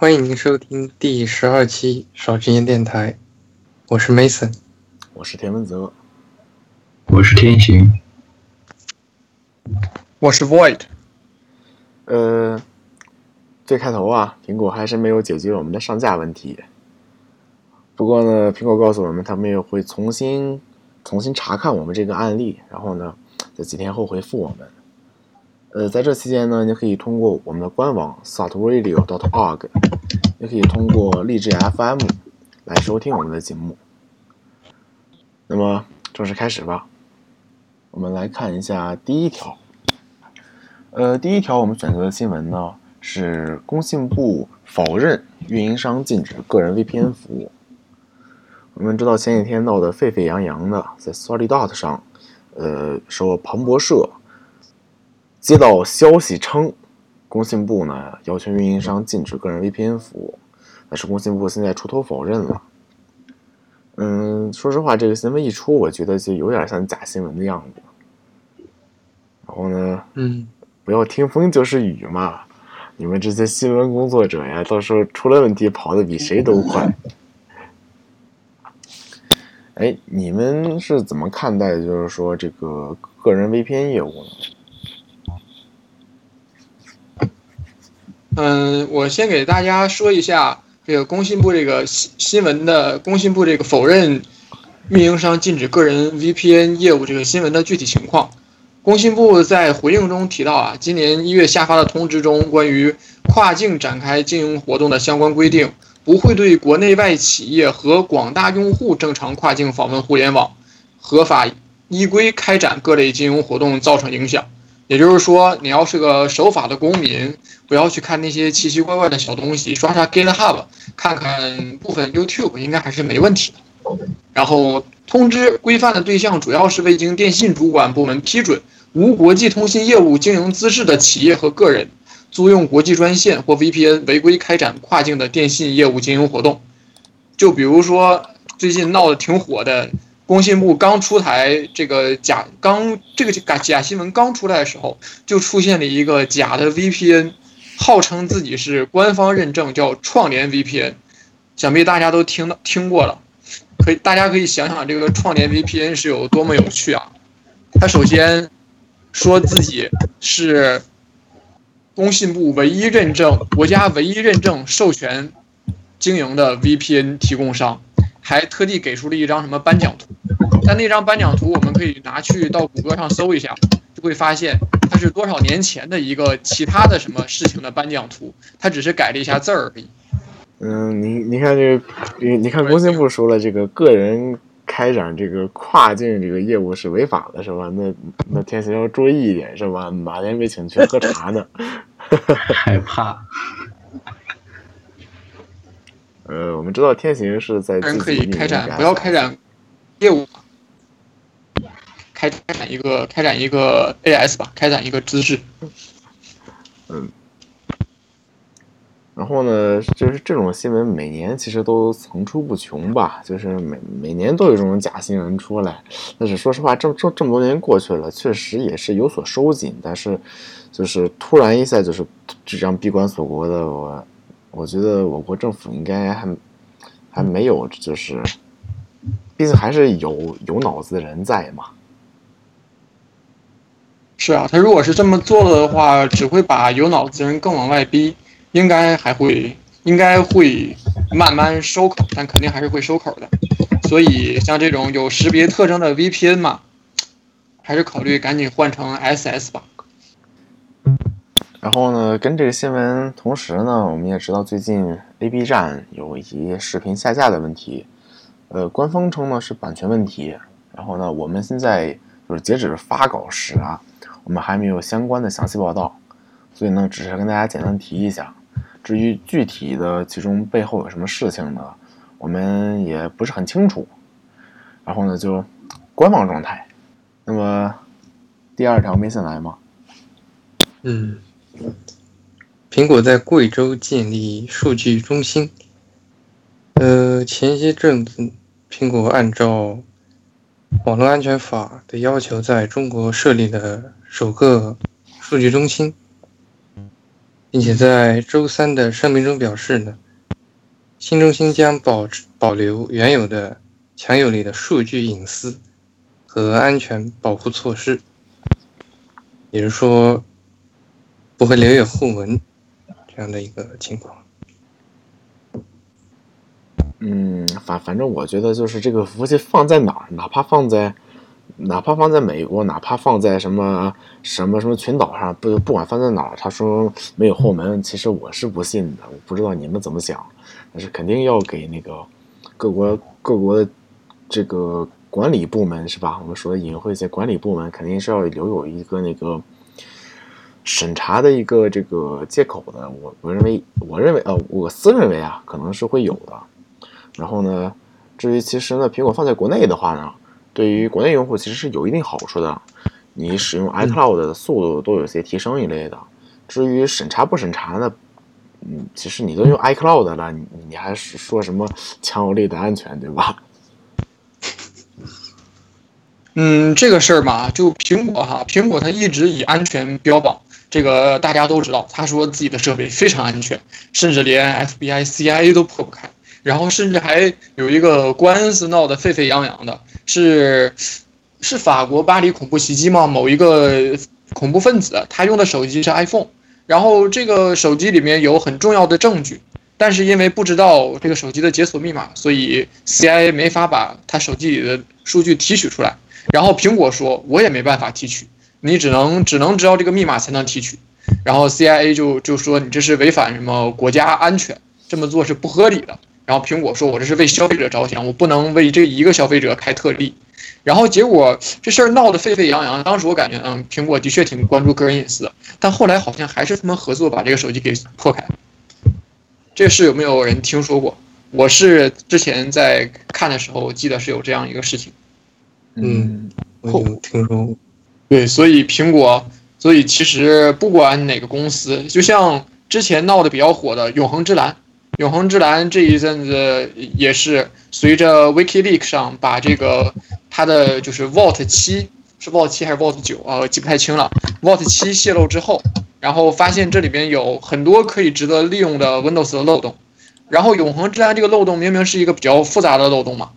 欢迎您收听第十二期少之言电台，我是 Mason，我是田文泽，我是天行，我是 Void。呃，最开头啊，苹果还是没有解决我们的上架问题。不过呢，苹果告诉我们，他们也会重新重新查看我们这个案例，然后呢，在几天后回复我们。呃，在这期间呢，你可以通过我们的官网 saltradio.org，也可以通过荔枝 FM 来收听我们的节目。那么，正式开始吧。我们来看一下第一条。呃，第一条我们选择的新闻呢，是工信部否认运营商禁止个人 VPN 服务。我们知道前几天闹得沸沸扬扬的，在 Solidot 上，呃，说彭博社。接到消息称，工信部呢要求运营商禁止个人 VPN 服务，但是工信部现在出头否认了。嗯，说实话，这个新闻一出，我觉得就有点像假新闻的样子。然后呢，嗯，不要听风就是雨嘛，你们这些新闻工作者呀，到时候出了问题，跑的比谁都快。哎，你们是怎么看待就是说这个个人 VPN 业务呢？嗯，我先给大家说一下这个工信部这个新新闻的工信部这个否认运营商禁止个人 VPN 业务这个新闻的具体情况。工信部在回应中提到啊，今年一月下发的通知中，关于跨境展开经营活动的相关规定，不会对国内外企业和广大用户正常跨境访问互联网、合法依规开展各类金融活动造成影响。也就是说，你要是个守法的公民，不要去看那些奇奇怪怪的小东西，刷刷 GitHub，看看部分 YouTube，应该还是没问题的。然后通知规范的对象主要是未经电信主管部门批准、无国际通信业务经营资质的企业和个人，租用国际专线或 VPN 违规开展跨境的电信业务经营活动。就比如说最近闹得挺火的。工信部刚出台这个假刚这个假假新闻刚出来的时候，就出现了一个假的 VPN，号称自己是官方认证，叫创联 VPN，想必大家都听到听过了，可以大家可以想想这个创联 VPN 是有多么有趣啊！他首先说自己是工信部唯一认证、国家唯一认证授权经营的 VPN 提供商。还特地给出了一张什么颁奖图，但那张颁奖图我们可以拿去到谷歌上搜一下，就会发现它是多少年前的一个其他的什么事情的颁奖图，它只是改了一下字儿而已。嗯，你你看这个，你你看工信部说了，这个个人开展这个跨境这个业务是违法的，是吧？那那天行要注意一点，是吧？马天被请去喝茶呢？害怕。呃，我们知道天行是在人可以开展，不要开展业务，开开展一个开展一个 AS 吧，开展一个资质。嗯，然后呢，就是这种新闻每年其实都层出不穷吧，就是每每年都有这种假新闻出来。但是说实话，这这这么多年过去了，确实也是有所收紧。但是，就是突然一下就是这样闭关锁国的我。我觉得我国政府应该还还没有，就是，毕竟还是有有脑子的人在嘛。是啊，他如果是这么做了的话，只会把有脑子的人更往外逼，应该还会应该会慢慢收口，但肯定还是会收口的。所以像这种有识别特征的 VPN 嘛，还是考虑赶紧换成 SS 吧。然后呢，跟这个新闻同时呢，我们也知道最近 A B 站有一些视频下架的问题，呃，官方称呢是版权问题。然后呢，我们现在就是截止发稿时啊，我们还没有相关的详细报道，所以呢，只是跟大家简单提一下。至于具体的其中背后有什么事情呢，我们也不是很清楚。然后呢，就官方状态。那么第二条没先来吗？嗯。苹果在贵州建立数据中心。呃，前些阵子，苹果按照网络安全法的要求，在中国设立了首个数据中心。并且在周三的声明中表示呢，新中心将保持保留原有的强有力的数据隐私和安全保护措施，也就是说不会留有后门这样的一个情况。嗯，反反正我觉得就是这个服务器放在哪儿，哪怕放在。哪怕放在美国，哪怕放在什么什么什么群岛上，不不管放在哪儿，他说没有后门，其实我是不信的。我不知道你们怎么想，但是肯定要给那个各国各国的这个管理部门是吧？我们说的隐晦一些，管理部门肯定是要留有一个那个审查的一个这个借口呢。我我认为，我认为呃，我私认为啊，可能是会有的。然后呢，至于其实呢，苹果放在国内的话呢？对于国内用户其实是有一定好处的，你使用 iCloud 的速度都有些提升一类的。至于审查不审查呢？嗯，其实你都用 iCloud 了，你你还是说什么强有力的安全，对吧？嗯，这个事儿嘛，就苹果哈，苹果它一直以安全标榜，这个大家都知道，他说自己的设备非常安全，甚至连 FBI、CIA 都破不开。然后甚至还有一个官司闹得沸沸扬扬的，是是法国巴黎恐怖袭击吗？某一个恐怖分子他用的手机是 iPhone，然后这个手机里面有很重要的证据，但是因为不知道这个手机的解锁密码，所以 CIA 没法把他手机里的数据提取出来。然后苹果说，我也没办法提取，你只能只能知道这个密码才能提取。然后 CIA 就就说你这是违反什么国家安全，这么做是不合理的。然后苹果说：“我这是为消费者着想，我不能为这一个消费者开特例。”然后结果这事儿闹得沸沸扬扬。当时我感觉，嗯，苹果的确挺关注个人隐私的。但后来好像还是他们合作把这个手机给破开。这事有没有人听说过？我是之前在看的时候记得是有这样一个事情。嗯，我有听说过。对，所以苹果，所以其实不管哪个公司，就像之前闹得比较火的永恒之蓝。永恒之蓝这一阵子也是随着 WikiLeaks 上把这个它的就是 Vault 七是 Vault 七还是 Vault 九啊，记不太清了。Vault 七泄露之后，然后发现这里边有很多可以值得利用的 Windows 的漏洞。然后永恒之蓝这个漏洞明明是一个比较复杂的漏洞嘛，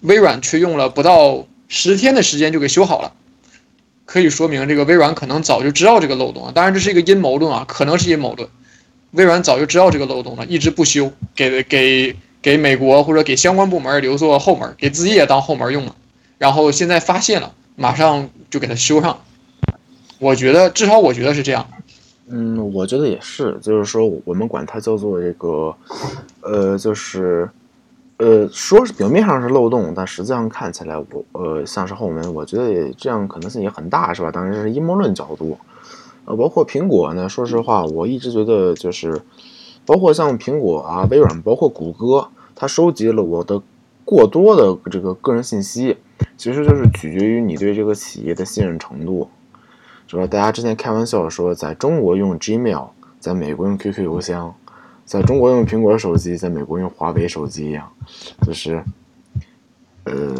微软却用了不到十天的时间就给修好了，可以说明这个微软可能早就知道这个漏洞啊。当然这是一个阴谋论啊，可能是阴谋论。微软早就知道这个漏洞了，一直不修，给给给美国或者给相关部门留作后门，给自己也当后门用了。然后现在发现了，马上就给它修上。我觉得，至少我觉得是这样。嗯，我觉得也是，就是说我们管它叫做这个，呃，就是呃，说是表面上是漏洞，但实际上看起来我呃像是后门。我觉得也这样可能性也很大，是吧？当然这是阴谋论角度。呃，包括苹果呢，说实话，我一直觉得就是，包括像苹果啊、微软，包括谷歌，它收集了我的过多的这个个人信息，其实就是取决于你对这个企业的信任程度，是吧？大家之前开玩笑说，在中国用 Gmail，在美国用 QQ 邮箱，在中国用苹果手机，在美国用华为手机一样，就是，呃，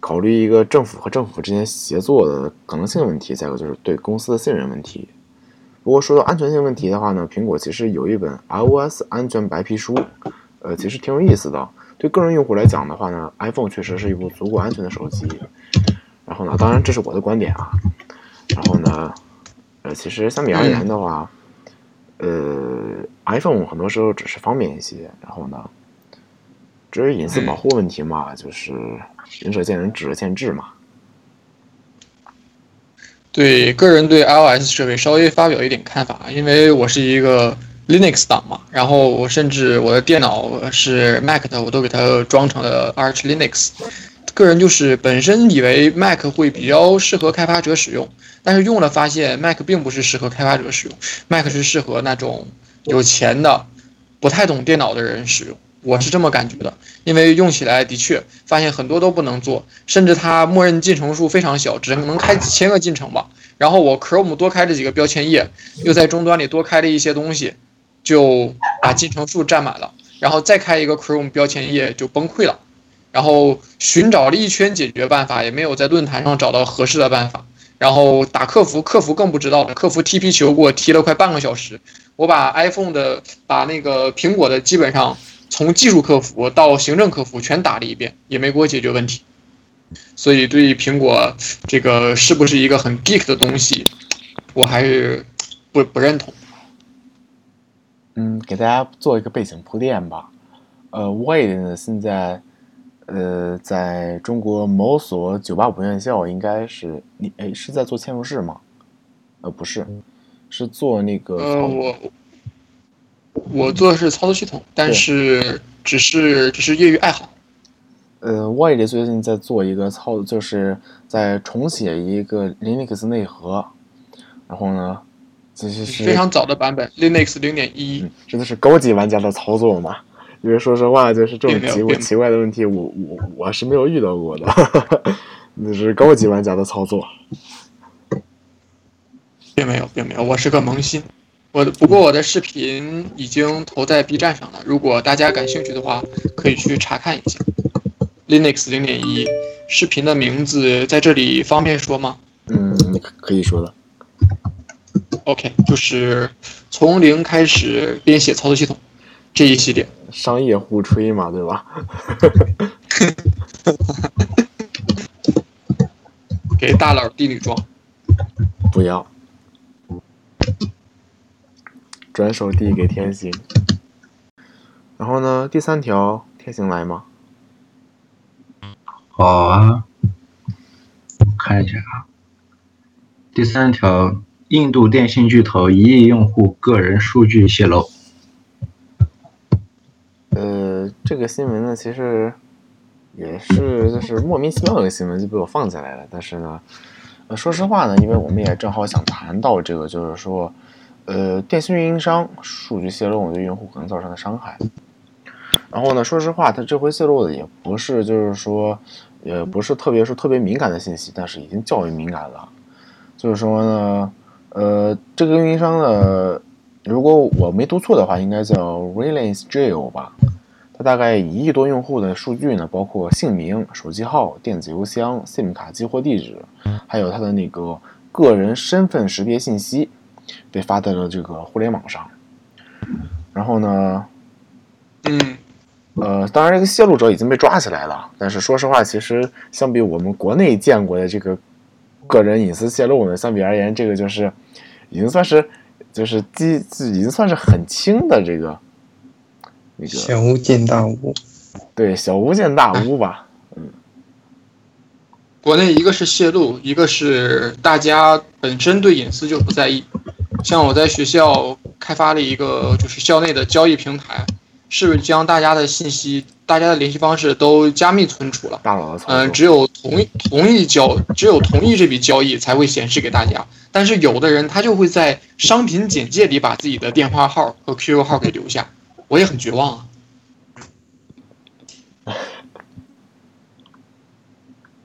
考虑一个政府和政府之间协作的可能性问题，再一个就是对公司的信任问题。不过说到安全性问题的话呢，苹果其实有一本 iOS 安全白皮书，呃，其实挺有意思的。对个人用户来讲的话呢，iPhone 确实是一部足够安全的手机。然后呢，当然这是我的观点啊。然后呢，呃，其实相比而言的话，呃，iPhone 很多时候只是方便一些。然后呢，至于隐私保护问题嘛，就是仁者见仁，智者见智嘛。对个人对 iOS 设备稍微发表一点看法，因为我是一个 Linux 党嘛，然后我甚至我的电脑是 Mac 的，我都给它装成了 Arch Linux。个人就是本身以为 Mac 会比较适合开发者使用，但是用了发现 Mac 并不是适合开发者使用，Mac 是适合那种有钱的、不太懂电脑的人使用。我是这么感觉的，因为用起来的确发现很多都不能做，甚至它默认进程数非常小，只能开几千个进程吧。然后我 Chrome 多开了几个标签页，又在终端里多开了一些东西，就把进程数占满了。然后再开一个 Chrome 标签页就崩溃了。然后寻找了一圈解决办法，也没有在论坛上找到合适的办法。然后打客服，客服更不知道了，客服踢皮球给我踢了快半个小时。我把 iPhone 的，把那个苹果的，基本上从技术客服到行政客服全打了一遍，也没给我解决问题。所以对于苹果这个是不是一个很 geek 的东西，我还是不不认同。嗯，给大家做一个背景铺垫吧。呃，Wade 现在。呃，在中国某所985院校，应该是你哎，是在做嵌入式吗？呃，不是，是做那个。呃，我我做的是操作系统，但是只是只是业余爱好。呃，我也最近在做一个操，就是在重写一个 Linux 内核，然后呢，这是非常早的版本 Linux 零点一真的是高级玩家的操作吗？因为说实话，就是这种奇怪奇怪的问题，我我我是没有遇到过的，那是高级玩家的操作，并没有，并没有，我是个萌新。我不过我的视频已经投在 B 站上了，如果大家感兴趣的话，可以去查看一下。Linux 零点一视频的名字在这里方便说吗？嗯，可以说的。OK，就是从零开始编写操作系统。这一系列商业互吹嘛，对吧？给大佬递女装，不要，转手递给天行。然后呢，第三条，天行来吗？好啊，看一下啊。第三条，印度电信巨头一亿用户个人数据泄露。这个新闻呢，其实也是就是莫名其妙的新闻就被我放进来了。但是呢，呃，说实话呢，因为我们也正好想谈到这个，就是说，呃，电信运营商数据泄露对用户可能造成的伤害。然后呢，说实话，它这回泄露的也不是就是说，也不是特别说特别敏感的信息，但是已经较为敏感了。就是说呢，呃，这个运营商的。如果我没读错的话，应该叫 Reliance Jio 吧。它大概一亿多用户的数据呢，包括姓名、手机号、电子邮箱、SIM 卡激活地址，还有它的那个个人身份识别信息，被发在了这个互联网上。然后呢，嗯，呃，当然这个泄露者已经被抓起来了。但是说实话，其实相比我们国内见过的这个个人隐私泄露呢，相比而言，这个就是已经算是。就是基已经算是很轻的这个那个小巫见大巫，对小巫见大巫吧，嗯。国内一个是泄露，一个是大家本身对隐私就不在意。像我在学校开发了一个就是校内的交易平台，是将大家的信息、大家的联系方式都加密存储了。大佬的嗯，只有同意同意交，只有同意这笔交易才会显示给大家。但是有的人他就会在商品简介里把自己的电话号和 QQ 号给留下，我也很绝望啊。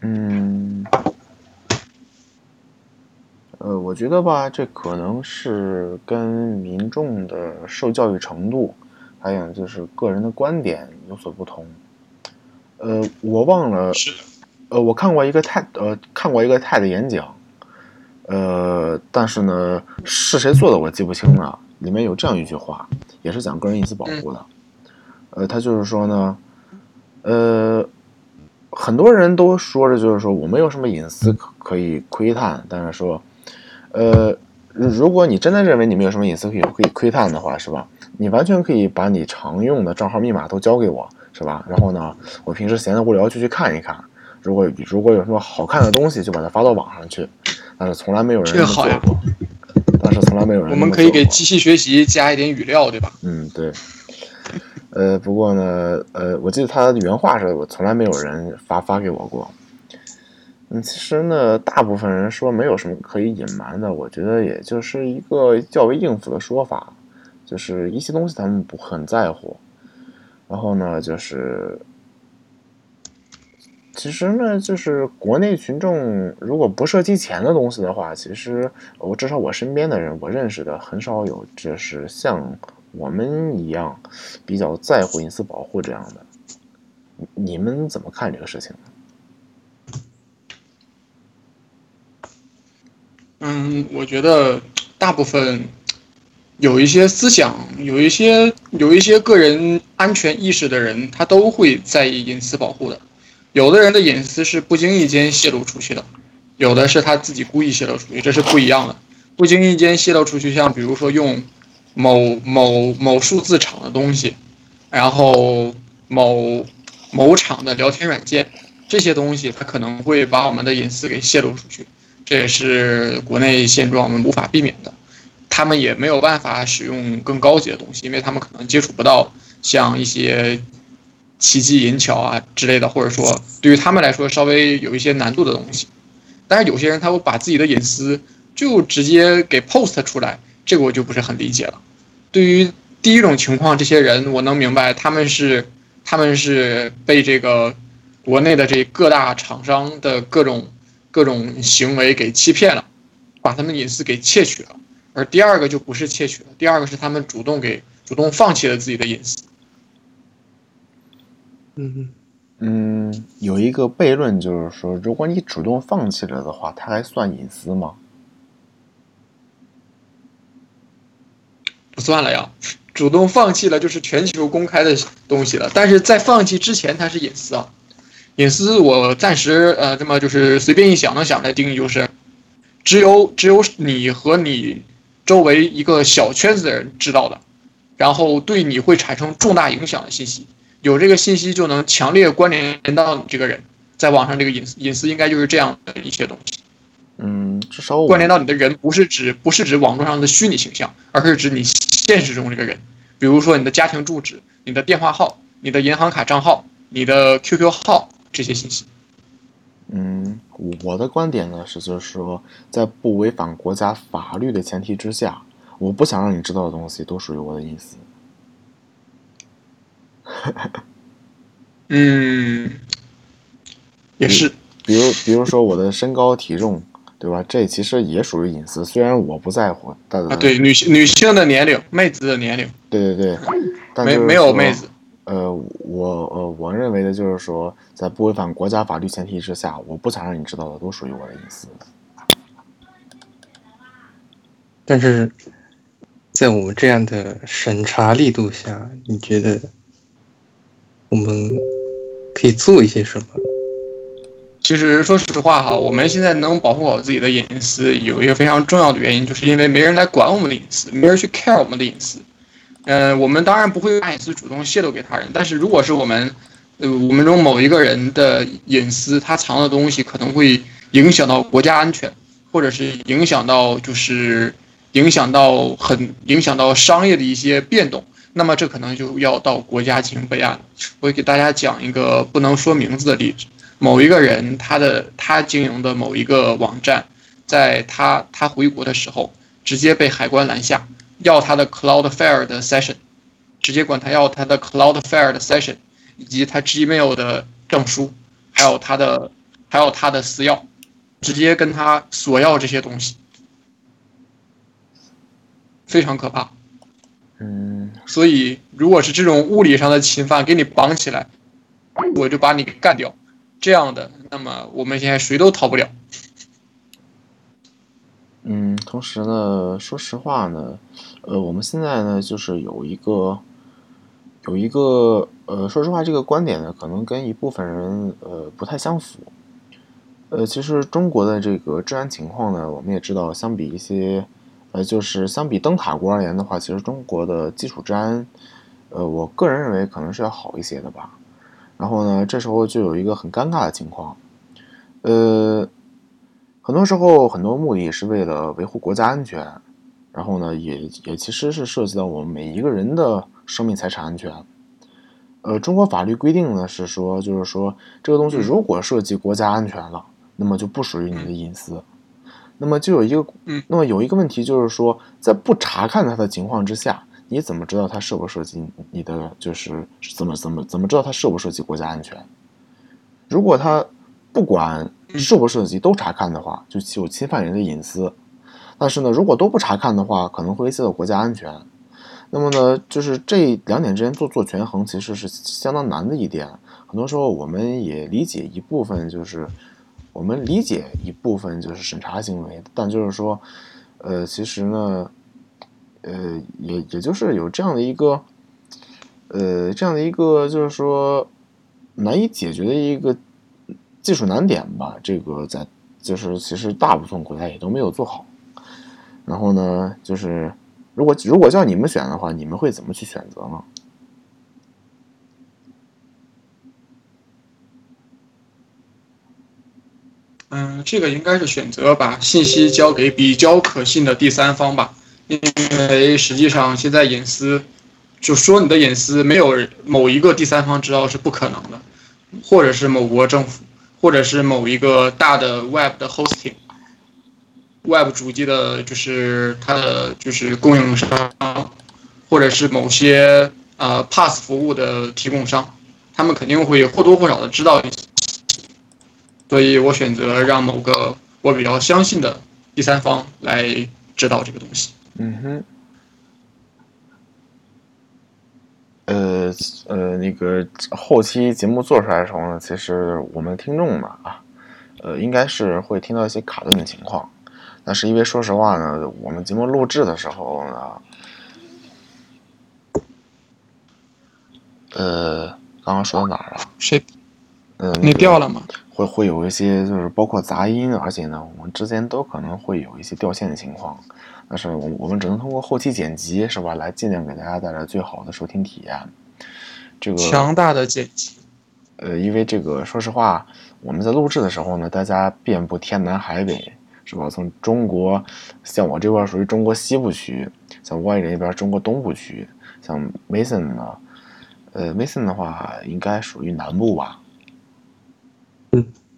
嗯，呃，我觉得吧，这可能是跟民众的受教育程度，还有就是个人的观点有所不同。呃，我忘了，呃，我看过一个泰，呃，看过一个泰的演讲。呃，但是呢，是谁做的我记不清了。里面有这样一句话，也是讲个人隐私保护的。呃，他就是说呢，呃，很多人都说着就是说我没有什么隐私可可以窥探，但是说，呃，如果你真的认为你没有什么隐私可以可以窥探的话，是吧？你完全可以把你常用的账号密码都交给我，是吧？然后呢，我平时闲得无聊就去看一看。如果如果有什么好看的东西，就把它发到网上去。但是从来没有人这么做过。但是从来没有人。我们可以给机器学习加一点语料，对吧？嗯，对。呃，不过呢，呃，我记得他的原话是我从来没有人发发给我过。嗯，其实呢，大部分人说没有什么可以隐瞒的，我觉得也就是一个较为应付的说法，就是一些东西他们不很在乎。然后呢，就是。其实呢，就是国内群众如果不涉及钱的东西的话，其实我至少我身边的人，我认识的很少有就是像我们一样比较在乎隐私保护这样的。你们怎么看这个事情呢？嗯，我觉得大部分有一些思想、有一些有一些个人安全意识的人，他都会在意隐私保护的。有的人的隐私是不经意间泄露出去的，有的是他自己故意泄露出去，这是不一样的。不经意间泄露出去，像比如说用某某某数字厂的东西，然后某某厂的聊天软件，这些东西它可能会把我们的隐私给泄露出去。这也是国内现状，我们无法避免的。他们也没有办法使用更高级的东西，因为他们可能接触不到像一些奇迹银桥啊之类的，或者说对于他们来说稍微有一些难度的东西。但是有些人他会把自己的隐私就直接给 post 出来，这个我就不是很理解了。对于第一种情况，这些人我能明白，他们是他们是被这个国内的这各大厂商的各种。各种行为给欺骗了，把他们隐私给窃取了，而第二个就不是窃取了，第二个是他们主动给主动放弃了自己的隐私。嗯嗯，有一个悖论就是说，如果你主动放弃了的话，它还算隐私吗？不算了呀，主动放弃了就是全球公开的东西了，但是在放弃之前它是隐私啊。隐私，我暂时呃，这么就是随便一想能想的定义就是，只有只有你和你周围一个小圈子的人知道的，然后对你会产生重大影响的信息，有这个信息就能强烈关联到你这个人，在网上这个隐私隐私应该就是这样的一些东西。嗯，至少关联到你的人不是指不是指网络上的虚拟形象，而是指你现实中这个人，比如说你的家庭住址、你的电话号、你的银行卡账号、你的 QQ 号。这些信息，嗯，我的观点呢是，就是说，在不违反国家法律的前提之下，我不想让你知道的东西都属于我的隐私。嗯，也是，比如，比如说我的身高体重，对吧？这其实也属于隐私，虽然我不在乎，但啊，对，女性女性的年龄，妹子的年龄，对对对，没没有妹子。呃，我呃，我认为的就是说，在不违反国家法律前提之下，我不想让你知道的都属于我的隐私。但是，在我们这样的审查力度下，你觉得我们可以做一些什么？其实，说实话哈，我们现在能保护好自己的隐私，有一个非常重要的原因，就是因为没人来管我们的隐私，没人去 care 我们的隐私。呃，我们当然不会把隐私主动泄露给他人，但是如果是我们，呃，我们中某一个人的隐私，他藏的东西可能会影响到国家安全，或者是影响到就是影响到很影响到商业的一些变动，那么这可能就要到国家进行备案了。我给大家讲一个不能说名字的例子，某一个人他的他经营的某一个网站，在他他回国的时候，直接被海关拦下。要他的 Cloudflare 的 session，直接管他要他的 Cloudflare 的 session，以及他 Gmail 的证书，还有他的还有他的私钥，直接跟他索要这些东西，非常可怕。嗯，所以如果是这种物理上的侵犯，给你绑起来，我就把你干掉，这样的，那么我们现在谁都逃不了。嗯，同时呢，说实话呢。呃，我们现在呢，就是有一个，有一个，呃，说实话，这个观点呢，可能跟一部分人，呃，不太相符。呃，其实中国的这个治安情况呢，我们也知道，相比一些，呃，就是相比灯塔国而言的话，其实中国的基础治安，呃，我个人认为可能是要好一些的吧。然后呢，这时候就有一个很尴尬的情况，呃，很多时候很多目的是为了维护国家安全。然后呢，也也其实是涉及到我们每一个人的生命财产安全。呃，中国法律规定呢是说，就是说这个东西如果涉及国家安全了，那么就不属于你的隐私。那么就有一个，那么有一个问题就是说，在不查看它的情况之下，你怎么知道它涉不涉及你的？就是怎么怎么怎么知道它涉不涉及国家安全？如果它不管涉不涉及都查看的话，就有侵犯人的隐私。但是呢，如果都不查看的话，可能会威胁到国家安全。那么呢，就是这两点之间做做权衡，其实是相当难的一点。很多时候，我们也理解一部分，就是我们理解一部分就是审查行为，但就是说，呃，其实呢，呃，也也就是有这样的一个，呃，这样的一个就是说难以解决的一个技术难点吧。这个在就是其实大部分国家也都没有做好。然后呢，就是如果如果叫你们选的话，你们会怎么去选择呢？嗯，这个应该是选择把信息交给比较可信的第三方吧，因为实际上现在隐私，就说你的隐私没有某一个第三方知道是不可能的，或者是某国政府，或者是某一个大的 Web 的 hosting，Web 主机的，就是它的就是供应商，或者是某些呃 Pass 服务的提供商，他们肯定会或多或少的知道一些。所以我选择让某个我比较相信的第三方来指导这个东西。嗯哼。呃呃，那个后期节目做出来的时候呢，其实我们听众嘛啊，呃，应该是会听到一些卡顿的情况。但是因为说实话呢，我们节目录制的时候呢，呃，刚刚说到哪儿了？谁？呃，你掉了吗？会会有一些就是包括杂音，而且呢，我们之间都可能会有一些掉线的情况。但是我我们只能通过后期剪辑，是吧，来尽量给大家带来最好的收听体验。这个强大的剪辑。呃，因为这个说实话，我们在录制的时候呢，大家遍布天南海北，是吧？从中国，像我这块属于中国西部区，像外人那边中国东部区，像 Mason 呢，呃，Mason 的话应该属于南部吧。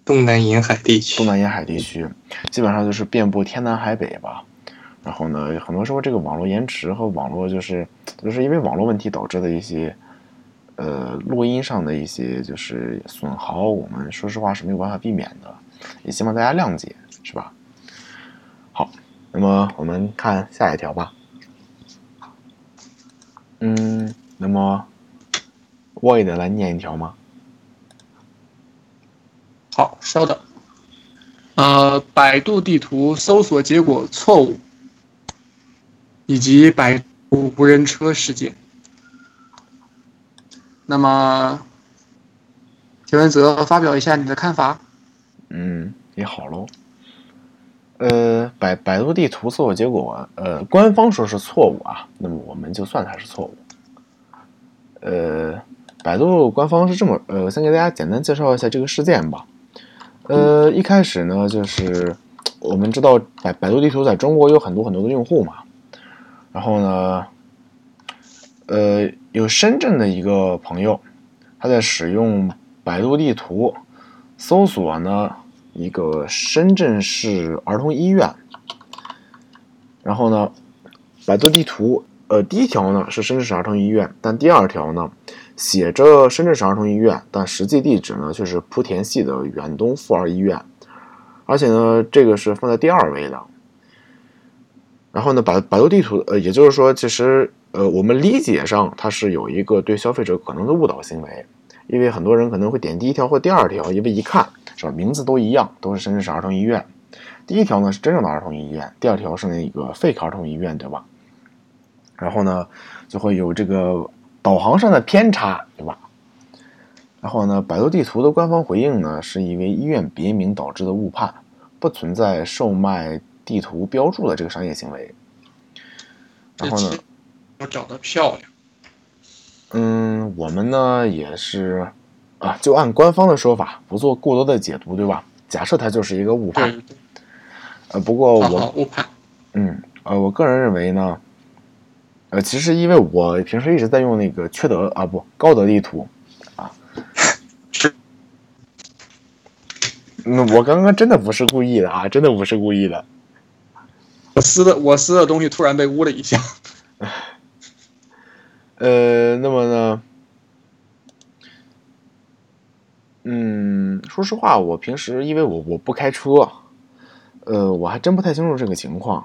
东南沿海地区，东南沿海地区基本上就是遍布天南海北吧。然后呢，很多时候这个网络延迟和网络就是就是因为网络问题导致的一些呃录音上的一些就是损耗，我们说实话是没有办法避免的，也希望大家谅解，是吧？好，那么我们看下一条吧。嗯，那么我也得来念一条吗？好，稍等。呃，百度地图搜索结果错误，以及百度无人车事件。那么，田文泽发表一下你的看法。嗯，也好喽。呃，百百度地图搜索结果，呃，官方说是错误啊，那么我们就算它是错误。呃，百度官方是这么，呃，先给大家简单介绍一下这个事件吧。呃，一开始呢，就是我们知道百百度地图在中国有很多很多的用户嘛，然后呢，呃，有深圳的一个朋友，他在使用百度地图搜索呢一个深圳市儿童医院，然后呢，百度地图呃第一条呢是深圳市儿童医院，但第二条呢。写着深圳市儿童医院，但实际地址呢却是莆田系的远东妇儿医院，而且呢，这个是放在第二位的。然后呢，百百度地图，呃，也就是说，其实，呃，我们理解上它是有一个对消费者可能的误导行为，因为很多人可能会点第一条或第二条，因为一看是吧，名字都一样，都是深圳市儿童医院。第一条呢是真正的儿童医院，第二条是那个 fake 儿童医院，对吧？然后呢，就会有这个。导航上的偏差，对吧？然后呢，百度地图的官方回应呢，是因为医院别名导致的误判，不存在售卖地图标注的这个商业行为。然后呢，我长得漂亮。嗯，我们呢也是啊，就按官方的说法，不做过多的解读，对吧？假设它就是一个误判。呃，不过我误判。嗯，呃，我个人认为呢。呃，其实因为我平时一直在用那个缺德啊不高德地图，啊，是，嗯，我刚刚真的不是故意的啊，真的不是故意的。我撕的我撕的东西突然被污了一下。呃，那么呢，嗯，说实话，我平时因为我我不开车，呃，我还真不太清楚这个情况。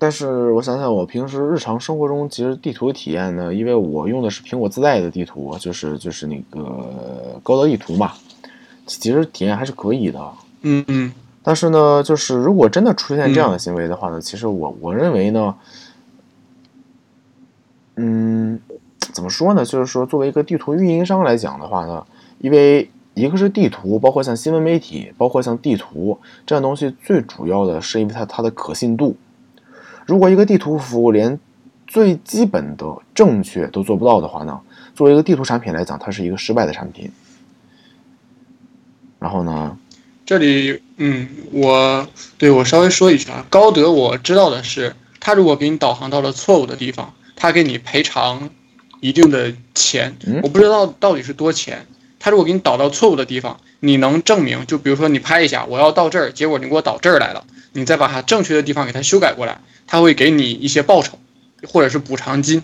但是我想想，我平时日常生活中其实地图体验呢，因为我用的是苹果自带的地图，就是就是那个高德地图嘛，其实体验还是可以的。嗯嗯，但是呢，就是如果真的出现这样的行为的话呢，其实我我认为呢，嗯，怎么说呢？就是说，作为一个地图运营商来讲的话呢，因为一个是地图，包括像新闻媒体，包括像地图这样东西，最主要的是因为它它的可信度。如果一个地图服务连最基本的正确都做不到的话呢，作为一个地图产品来讲，它是一个失败的产品。然后呢，这里，嗯，我对我稍微说一句啊，高德我知道的是，他如果给你导航到了错误的地方，他给你赔偿一定的钱，嗯我不知道到底是多钱。他如果给你导到错误的地方，你能证明，就比如说你拍一下，我要到这儿，结果你给我导这儿来了，你再把它正确的地方给它修改过来，他会给你一些报酬，或者是补偿金。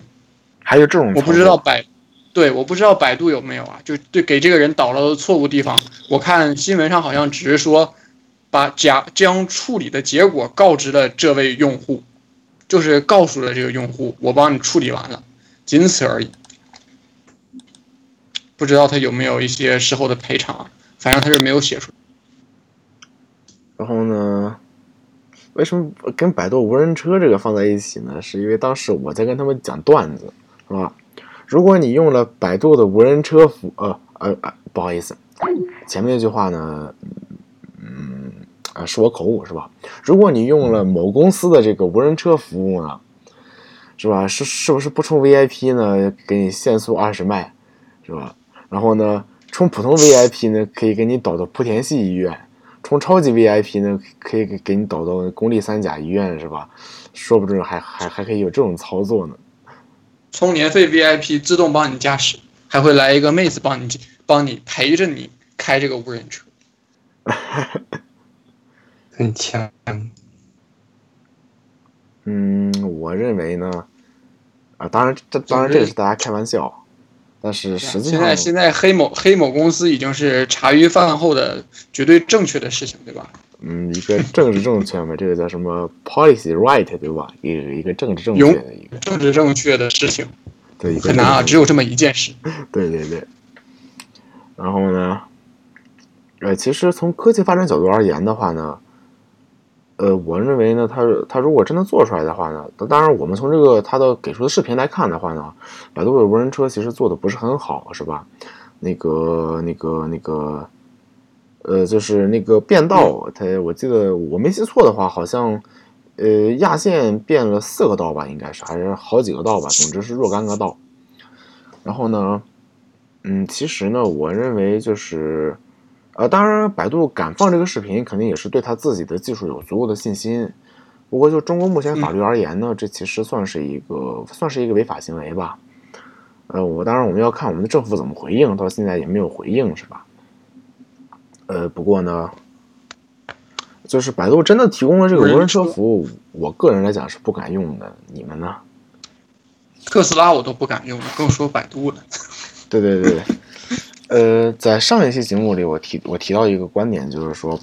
还有这种我不知道百，对，我不知道百度有没有啊？就对，给这个人导了错误地方，我看新闻上好像只是说，把假将处理的结果告知了这位用户，就是告诉了这个用户，我帮你处理完了，仅此而已。不知道他有没有一些事后的赔偿啊？反正他是没有写出来。然后呢，为什么跟百度无人车这个放在一起呢？是因为当时我在跟他们讲段子，是吧？如果你用了百度的无人车服，呃呃呃，不好意思，前面那句话呢，嗯啊，是我口误是吧？如果你用了某公司的这个无人车服务呢，是吧？是是不是不充 VIP 呢？给你限速二十迈，是吧？然后呢，充普通 VIP 呢，可以给你导到莆田系医院。充超级 VIP 呢，可以给给你导到公立三甲医院，是吧？说不准还还还可以有这种操作呢。充年费 VIP 自动帮你驾驶，还会来一个妹子帮你帮你陪着你开这个无人车。很强。嗯，我认为呢，啊，当然这当然这也是大家开玩笑，但是实际上现在现在黑某黑某公司已经是茶余饭后的绝对正确的事情，对吧？嗯，一个政治正确嘛，这个叫什么 policy right 对吧？一个一个政治正确永的一个政治正确的事情对一个很难啊，只有这么一件事。对对对。然后呢，呃，其实从科技发展角度而言的话呢，呃，我认为呢，它它如果真的做出来的话呢，当然我们从这个它的给出的视频来看的话呢，百度的无人车其实做的不是很好，是吧？那个那个那个，呃，就是那个变道，它我记得我没记错的话，好像呃压线变了四个道吧，应该是还是好几个道吧，总之是若干个道。然后呢，嗯，其实呢，我认为就是，呃，当然，百度敢放这个视频，肯定也是对他自己的技术有足够的信心。不过，就中国目前法律而言呢，这其实算是一个算是一个违法行为吧。呃，我当然我们要看我们的政府怎么回应，到现在也没有回应，是吧？呃，不过呢，就是百度真的提供了这个无人车服务，我个人来讲是不敢用的。你们呢？特斯拉我都不敢用了，更说百度了。对 对对，呃，在上一期节目里，我提我提到一个观点，就是说，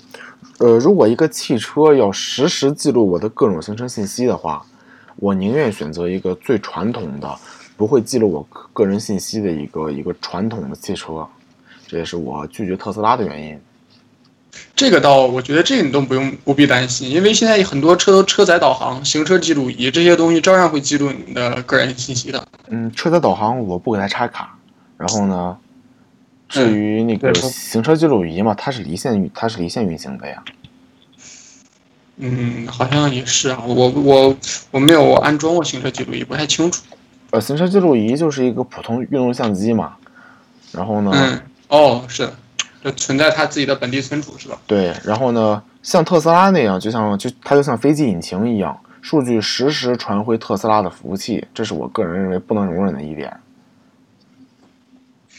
呃，如果一个汽车要实时记录我的各种行车信息的话，我宁愿选择一个最传统的，不会记录我个人信息的一个一个传统的汽车，这也是我拒绝特斯拉的原因。这个倒，我觉得这个你都不用不必担心，因为现在很多车都车载导航、行车记录仪这些东西照样会记录你的个人信息的。嗯，车载导航我不给它插卡，然后呢，至于那个行车记录仪嘛，它是离线运，它是离线运行的呀。嗯，好像也是啊，我我我没有安装过行车记录仪，不太清楚。呃，行车记录仪就是一个普通运动相机嘛，然后呢，嗯，哦，是，就存在它自己的本地存储是吧？对，然后呢，像特斯拉那样，就像就它就像飞机引擎一样，数据实时传回特斯拉的服务器，这是我个人认为不能容忍的一点。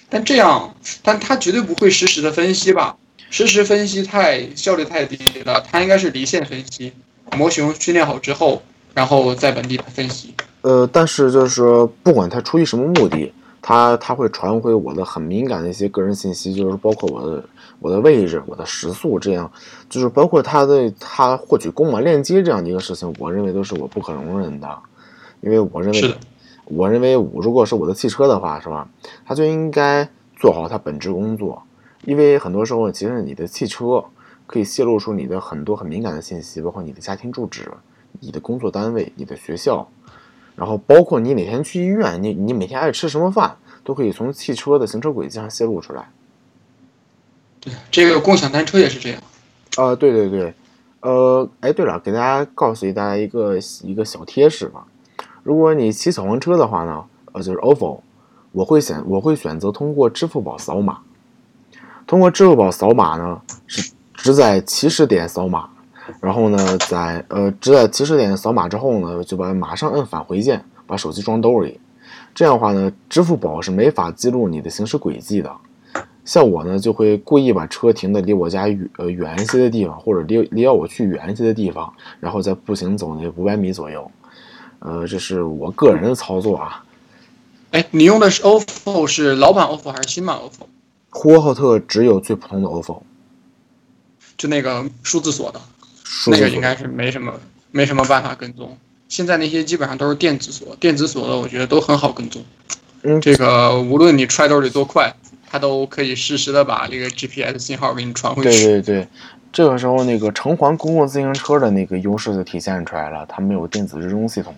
但这样，但他绝对不会实时的分析吧？实时分析太效率太低了，他应该是离线分析，模型训练好之后，然后在本地来分析。呃，但是就是说，不管他出于什么目的，他他会传回我的很敏感的一些个人信息，就是包括我的我的位置、我的时速，这样就是包括他的他获取公码链接这样的一个事情，我认为都是我不可容忍的，因为我认为是的，我认为如果是我的汽车的话，是吧？它就应该做好它本职工作，因为很多时候其实你的汽车可以泄露出你的很多很敏感的信息，包括你的家庭住址、你的工作单位、你的学校。然后包括你哪天去医院，你你每天爱吃什么饭，都可以从汽车的行车轨迹上泄露出来。对，这个共享单车也是这样。啊、对对对，呃，哎，对了，给大家告诉大家一个一个小贴士吧。如果你骑小黄车的话呢，呃，就是 ofo，我会选我会选择通过支付宝扫码。通过支付宝扫码呢，是只在起始点扫码，然后呢，在呃只在起始点扫码之后呢，就把马上摁返回键，把手机装兜里。这样的话呢，支付宝是没法记录你的行驶轨迹的。像我呢，就会故意把车停的离我家远呃远一些的地方，或者离离要我去远一些的地方，然后再步行走那五百米左右。呃，这是我个人的操作啊。哎，你用的是 OFO 是老版 OFO 还是新版 OFO？呼和浩特只有最普通的 ofo，就那个数字锁的，数字锁那个应该是没什么没什么办法跟踪。现在那些基本上都是电子锁，电子锁的我觉得都很好跟踪。嗯，这个无论你揣兜里多快，它都可以实时的把这个 GPS 信号给你传回去对去。对对，这个时候那个城环公共自行车的那个优势就体现出来了，它没有电子追踪系统，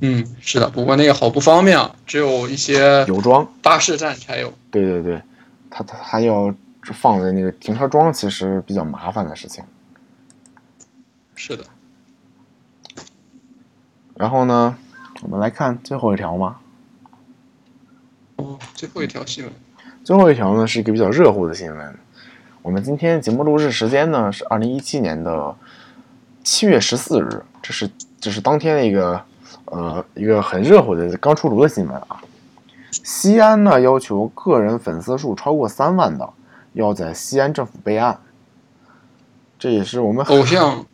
嗯，是的，不过那个好不方便啊，只有一些油装。巴士站才有。对对对，它它它要放在那个停车桩，其实比较麻烦的事情。是的，然后呢，我们来看最后一条吗。哦，最后一条新闻，最后一条呢是一个比较热乎的新闻。我们今天节目录制时间呢是二零一七年的七月十四日，这是这是当天的一个呃一个很热乎的刚出炉的新闻啊。西安呢要求个人粉丝数超过三万的，要在西安政府备案。这也是我们偶像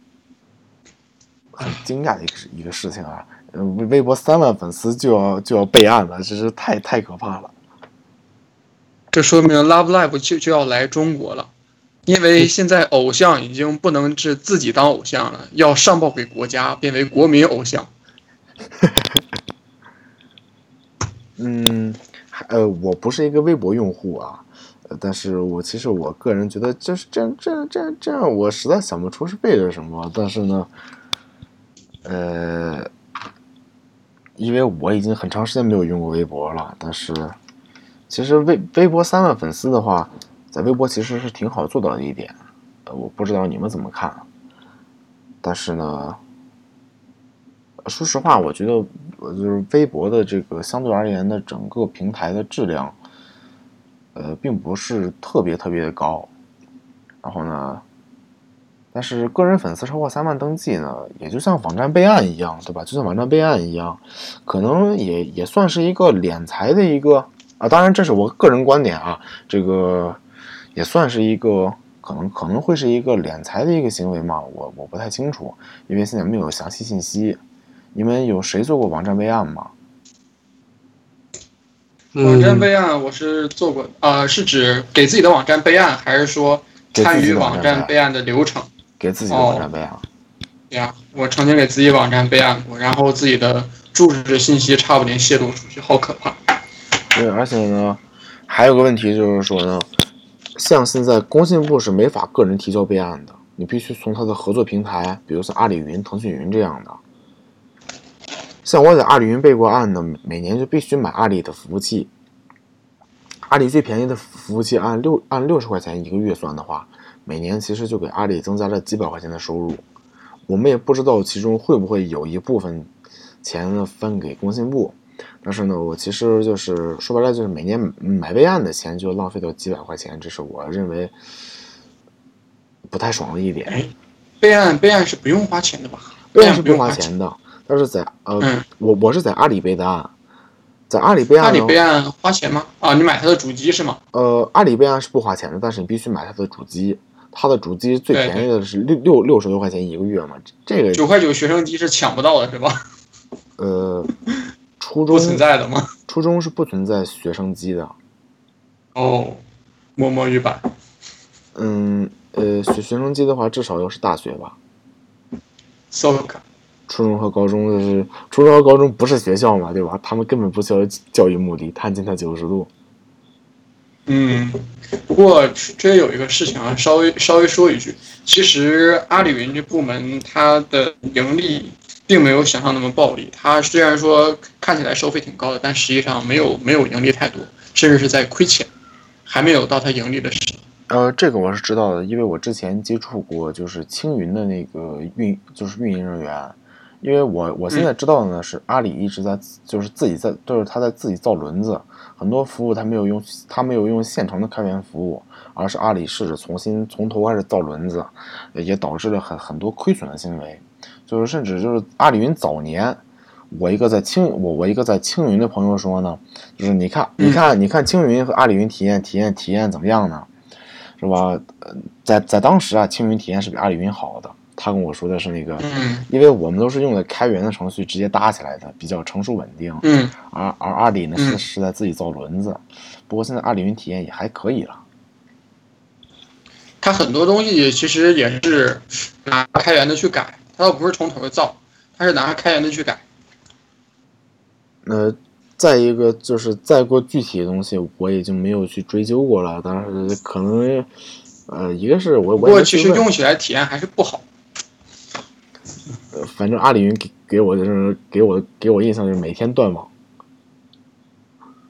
很惊讶的一个事一个事情啊。微博三万粉丝就要就要备案了，这是太太可怕了。这说明 Love Live 就就要来中国了，因为现在偶像已经不能是自己当偶像了，要上报给国家，变为国民偶像。嗯，呃，我不是一个微博用户啊，呃但是我其实我个人觉得，就是这样这样这样这样，我实在想不出是为了什么。但是呢，呃，因为我已经很长时间没有用过微博了，但是其实微微博三万粉丝的话，在微博其实是挺好做到的一点。呃，我不知道你们怎么看，但是呢。说实话，我觉得呃，就是微博的这个相对而言的整个平台的质量，呃，并不是特别特别的高。然后呢，但是个人粉丝超过三万登记呢，也就像网站备案一样，对吧？就像网站备案一样，可能也也算是一个敛财的一个啊。当然，这是我个人观点啊，这个也算是一个可能可能会是一个敛财的一个行为嘛。我我不太清楚，因为现在没有详细信息。你们有谁做过网站备案吗？网站嗯，备案我是做过，呃，是指给自己的网站备案，还是说参与网站站备案的流程？给自己的网站备案。对呀，我曾经给自己网站备案过，然后自己的住址信息差不点泄露出去，好可怕。对，而且呢，还有个问题就是说呢，像现在工信部是没法个人提交备案的，你必须从他的合作平台，比如像阿里云、腾讯云这样的。像我在阿里云备过案呢，每年就必须买阿里的服务器。阿里最便宜的服务器按六按六十块钱一个月算的话，每年其实就给阿里增加了几百块钱的收入。我们也不知道其中会不会有一部分钱呢分给工信部，但是呢，我其实就是说白了，就是每年买备案的钱就浪费掉几百块钱，这是我认为不太爽的一点。哎，备案备案是不用花钱的吧？备案是不不用花花钱的，但是在呃，嗯我我是在阿里备的案，在阿里备阿案呢，里备案花钱吗？啊，你买它的主机是吗？呃，阿里备案是不花钱的，但是你必须买它的主机，它的主机最便宜的是六六六十多块钱一个月嘛，这个九块九学生机是抢不到的是吧？呃，初中不中存在的吗？初初中是不存在学生机的。哦，摸摸鱼板。嗯，呃，学学生机的话，至少要是大学吧。so 卡。初中和高中就是初中和高中不是学校嘛，对吧？他们根本不需要教育目的，探进他九十度。嗯，不过这有一个事情啊，稍微稍微说一句，其实阿里云这部门它的盈利并没有想象那么暴利。它虽然说看起来收费挺高的，但实际上没有没有盈利太多，甚至是在亏钱，还没有到它盈利的时候。呃，这个我是知道的，因为我之前接触过，就是青云的那个运，就是运营人员。因为我我现在知道的呢，是阿里一直在就是自己在，就是他在自己造轮子，很多服务他没有用，他没有用现成的开源服务，而是阿里试着重新从头开始造轮子，也导致了很很多亏损的行为。就是甚至就是阿里云早年，我一个在青我我一个在青云的朋友说呢，就是你看你看你看青云和阿里云体验体验体验怎么样呢？是吧？呃，在在当时啊，青云体验是比阿里云好的。他跟我说的是那个，嗯，因为我们都是用的开源的程序直接搭起来的，比较成熟稳定。嗯，而而阿里呢是嗯是在自己造轮子，不过现在阿里云体验也还可以了。它很多东西其实也是拿开源的去改，它倒不是从头造，它是拿开源的去改。呃，再一个就是再过具体的东西，我也就没有去追究过了。但是可能，呃，一个是我我不过其实用起来体验还是不好。呃反正阿里云给给我的就是给我给我印象就是每天断网，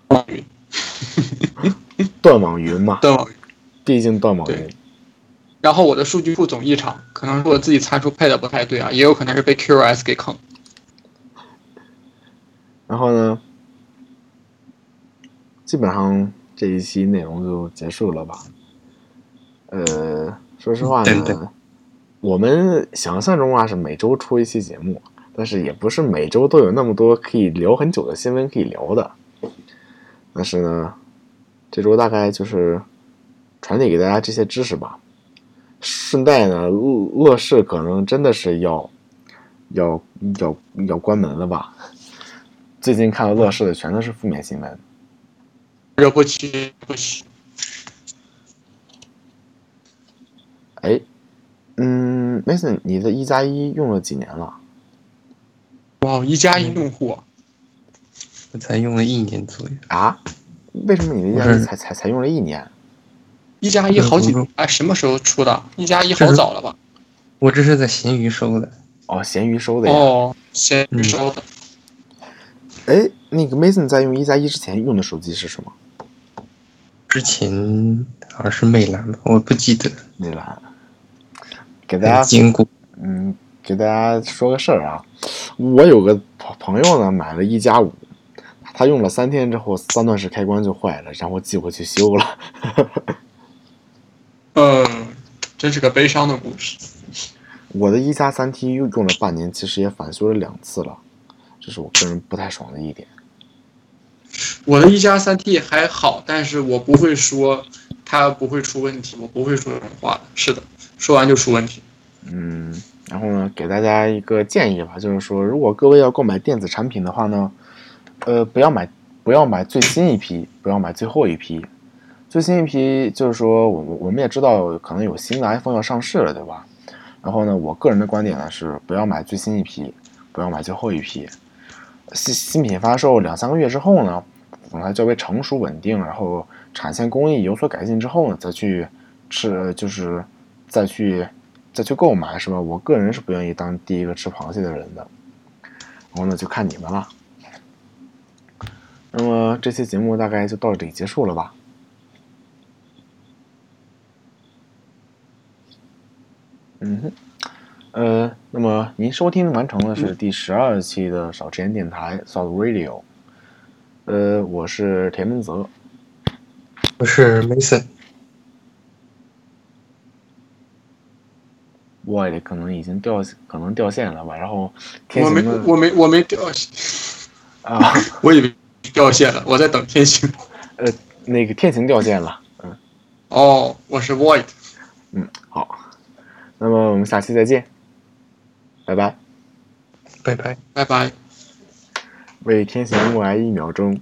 断网云嘛，断网毕竟断网云。然后我的数据库总异常，可能是我自己参数配的不太对啊，也有可能是被 QoS 给坑。然后呢，基本上这一期内容就结束了吧。呃，说实话呢，我们想象中啊是每周出一期节目，但是也不是每周都有那么多可以聊很久的新闻可以聊的。但是呢，这周大概就是传递给大家这些知识吧。顺带呢，乐乐视可能真的是要要要要关门了吧？最近看到乐视的全都是负面新闻。惹不起，不起。哎，嗯，Mason，你的一加一用了几年了？哇，一加一用户啊，我才用了一年左右。啊？为什么你的一加一才才才用了一年？一加一好几嗯哎，什么时候出的？一加一好早了吧？我这是在闲鱼收的，哦，闲鱼收的呀。哦，闲鱼收的。哎、那个 Mason 在用一加一之前用的手机是什么？之前好像是魅蓝吧，我不记得。魅蓝。给大家。嗯，给大家说个事儿啊，我有个朋朋友呢买了一加五，他用了三天之后，三段式开关就坏了，然后寄回去修了。嗯，真是个悲伤的故事。我的一加三 T 又用了半年，其实也返修了两次了，这是我个人不太爽的一点。我的一加三 T 还好，但是我不会说它不会出问题，我不会说这种话的。是的，说完就出问题。嗯，然后呢，给大家一个建议吧，就是说，如果各位要购买电子产品的话呢，呃，不要买不要买最新一批，不要买最后一批。最新一批就是说，我我们也知道可能有新的 iPhone 要上市了，对吧？然后呢，我个人的观点呢是，不要买最新一批，不要买最后一批。新新品发售两三个月之后呢，等它较为成熟稳定，然后产线工艺有所改进之后呢，再去吃就是再去再去购买，是吧？我个人是不愿意当第一个吃螃蟹的人的。然后呢，就看你们了。那么这期节目大概就到这里结束了吧？嗯哼，呃，那么您收听完成的是第十二期的少之言电台 South Radio。呃，我是田文泽。我是 Mason，我也可能已经掉可能掉线了吧？然后天我没行我没我没掉线，啊，我以为掉线了，我在等天行。呃，那个天行掉线了。嗯哦，我是 Void。嗯，好，那么我们下期再见，拜拜。拜拜。拜拜。为天行默哀一秒钟。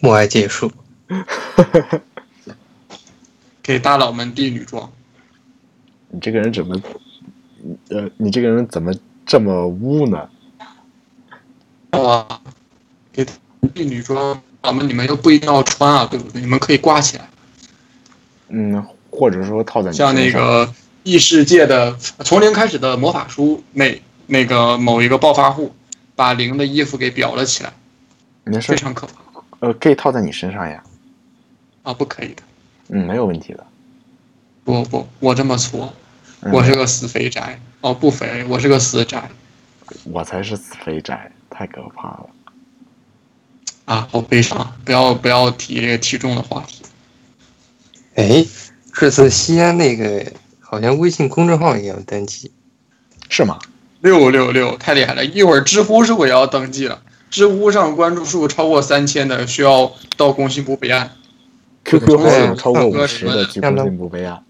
默哀结束。给大佬们递女装。你这个人怎么，呃，你这个人怎么这么污呢？啊，给递女装，咱们你们又不一定要穿啊，对不对？你们可以挂起来，嗯，或者说套在像那个异世界的从零开始的魔法书，那那个某一个暴发户把零的衣服给裱了起来，没事非，常可怕呃，可以套在你身上呀，啊！不可以的，嗯，没有问题的。不不，我这么粗，嗯我是个死肥宅。哦，不肥，我是个死宅我才是死肥宅，太可怕了。啊！好悲伤，不要不要提这个体重的话题。哎，这次西安那个好像微信公众号也要登记。是吗？六六六，太厉害了！一会儿知乎是不是也要登记了？知乎上关注数超过三千的，需要到工信部备案。QQ 号有超过五十的，去工信部备案。